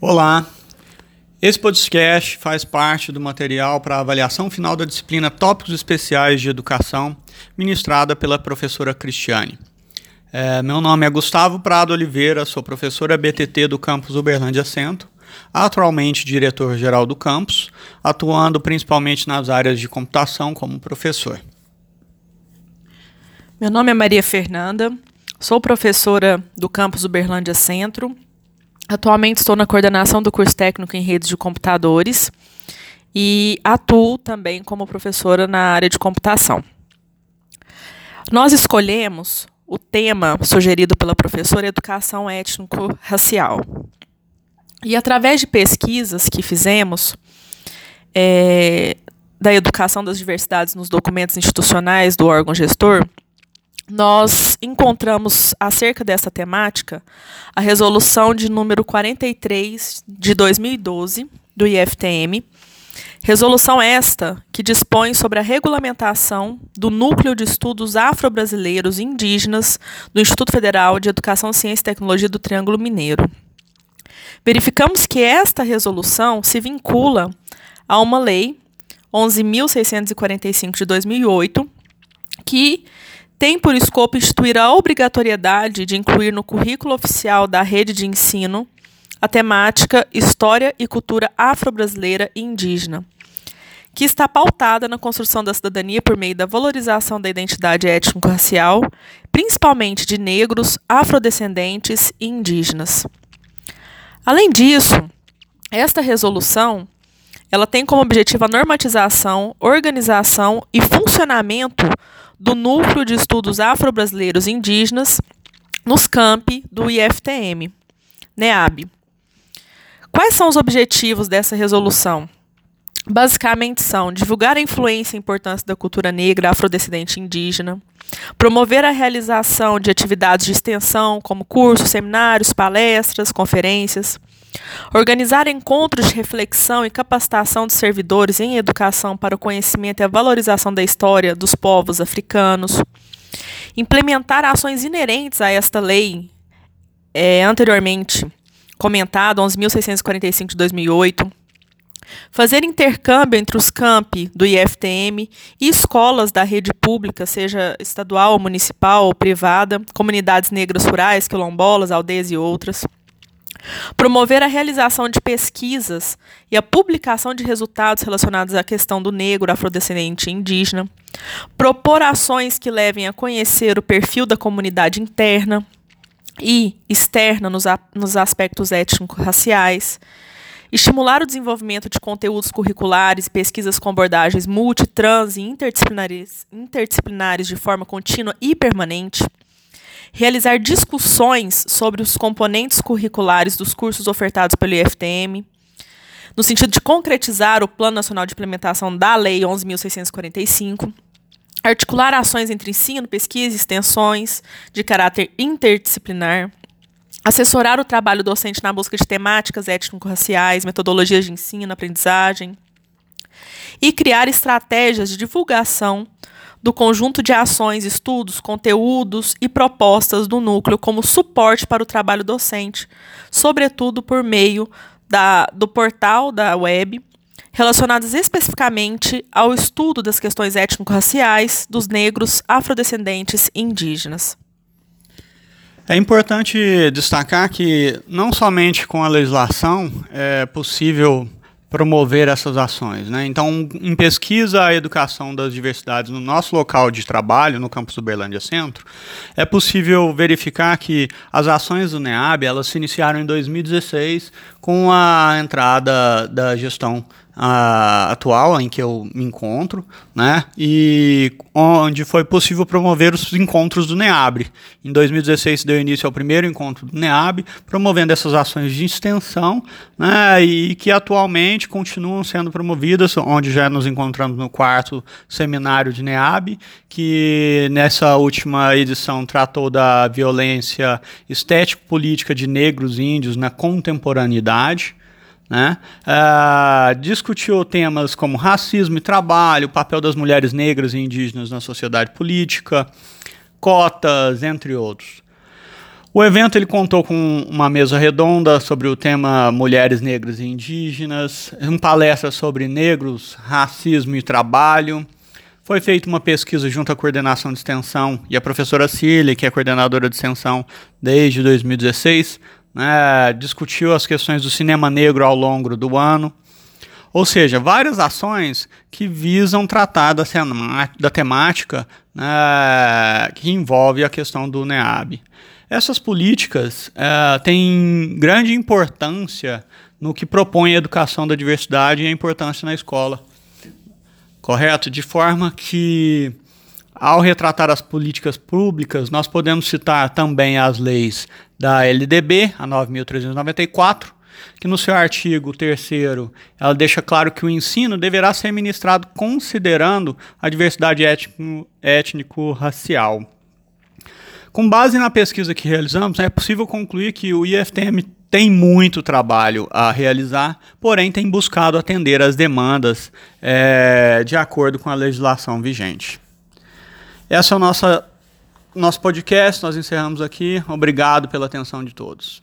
Olá, esse podcast faz parte do material para avaliação final da disciplina Tópicos Especiais de Educação, ministrada pela professora Cristiane. É, meu nome é Gustavo Prado Oliveira, sou professora BTT do campus Uberlândia Centro, atualmente diretor-geral do campus, atuando principalmente nas áreas de computação como professor. Meu nome é Maria Fernanda, sou professora do campus Uberlândia Centro, Atualmente estou na coordenação do curso técnico em redes de computadores e atuo também como professora na área de computação. Nós escolhemos o tema sugerido pela professora Educação Étnico-Racial. E através de pesquisas que fizemos é, da educação das diversidades nos documentos institucionais do órgão gestor, nós encontramos acerca dessa temática a resolução de número 43 de 2012 do IFTM, resolução esta que dispõe sobre a regulamentação do Núcleo de Estudos Afro-Brasileiros e Indígenas do Instituto Federal de Educação, Ciência e Tecnologia do Triângulo Mineiro. Verificamos que esta resolução se vincula a uma lei 11.645 de 2008 que tem por escopo instituir a obrigatoriedade de incluir no currículo oficial da rede de ensino a temática História e Cultura Afro-Brasileira e Indígena, que está pautada na construção da cidadania por meio da valorização da identidade étnico-racial, principalmente de negros, afrodescendentes e indígenas. Além disso, esta resolução ela tem como objetivo a normatização, organização e funcionamento do Núcleo de Estudos Afro-Brasileiros Indígenas nos campi do IFTM, NEAB. Quais são os objetivos dessa resolução? Basicamente são divulgar a influência e importância da cultura negra, afrodescendente indígena, promover a realização de atividades de extensão, como cursos, seminários, palestras, conferências, Organizar encontros de reflexão e capacitação de servidores em educação para o conhecimento e a valorização da história dos povos africanos. Implementar ações inerentes a esta lei é, anteriormente comentada, 11.645 de 2008. Fazer intercâmbio entre os campi do IFTM e escolas da rede pública, seja estadual, municipal ou privada, comunidades negras rurais, quilombolas, aldeias e outras Promover a realização de pesquisas e a publicação de resultados relacionados à questão do negro, afrodescendente e indígena. Propor ações que levem a conhecer o perfil da comunidade interna e externa nos, nos aspectos étnico-raciais. Estimular o desenvolvimento de conteúdos curriculares e pesquisas com abordagens multi, trans e interdisciplinares, interdisciplinares de forma contínua e permanente realizar discussões sobre os componentes curriculares dos cursos ofertados pelo IFTM, no sentido de concretizar o Plano Nacional de Implementação da Lei 11.645, articular ações entre ensino, pesquisa e extensões de caráter interdisciplinar, assessorar o trabalho docente na busca de temáticas étnico-raciais, metodologias de ensino, aprendizagem, e criar estratégias de divulgação do conjunto de ações, estudos, conteúdos e propostas do núcleo como suporte para o trabalho docente, sobretudo por meio da, do portal da web, relacionadas especificamente ao estudo das questões étnico-raciais dos negros, afrodescendentes e indígenas. É importante destacar que não somente com a legislação é possível promover essas ações. Né? Então, em pesquisa a educação das diversidades no nosso local de trabalho, no campus Uberlândia Centro, é possível verificar que as ações do NEAB elas se iniciaram em 2016 com a entrada da gestão uh, atual em que eu me encontro, né? E onde foi possível promover os encontros do NEABRE. Em 2016 deu início ao primeiro encontro do NEAB, promovendo essas ações de extensão, né? E que atualmente continuam sendo promovidas, onde já nos encontramos no quarto seminário de NEAB, que nessa última edição tratou da violência estético-política de negros e índios na contemporaneidade. Né? Uh, discutiu temas como racismo e trabalho, papel das mulheres negras e indígenas na sociedade política, cotas, entre outros. O evento ele contou com uma mesa redonda sobre o tema Mulheres Negras e Indígenas, uma palestra sobre negros, racismo e trabalho. Foi feita uma pesquisa junto à coordenação de extensão e a professora Cília, que é coordenadora de extensão desde 2016, né, discutiu as questões do cinema negro ao longo do ano. Ou seja, várias ações que visam tratar da, da temática né, que envolve a questão do NEAB. Essas políticas uh, têm grande importância no que propõe a educação da diversidade e a importância na escola. Correto? De forma que, ao retratar as políticas públicas, nós podemos citar também as leis da LDB, a 9.394, que no seu artigo 3 ela deixa claro que o ensino deverá ser ministrado considerando a diversidade étnico-racial. Com base na pesquisa que realizamos, é possível concluir que o IFTM tem muito trabalho a realizar, porém tem buscado atender as demandas é, de acordo com a legislação vigente. Esse é o nosso, nosso podcast, nós encerramos aqui. Obrigado pela atenção de todos.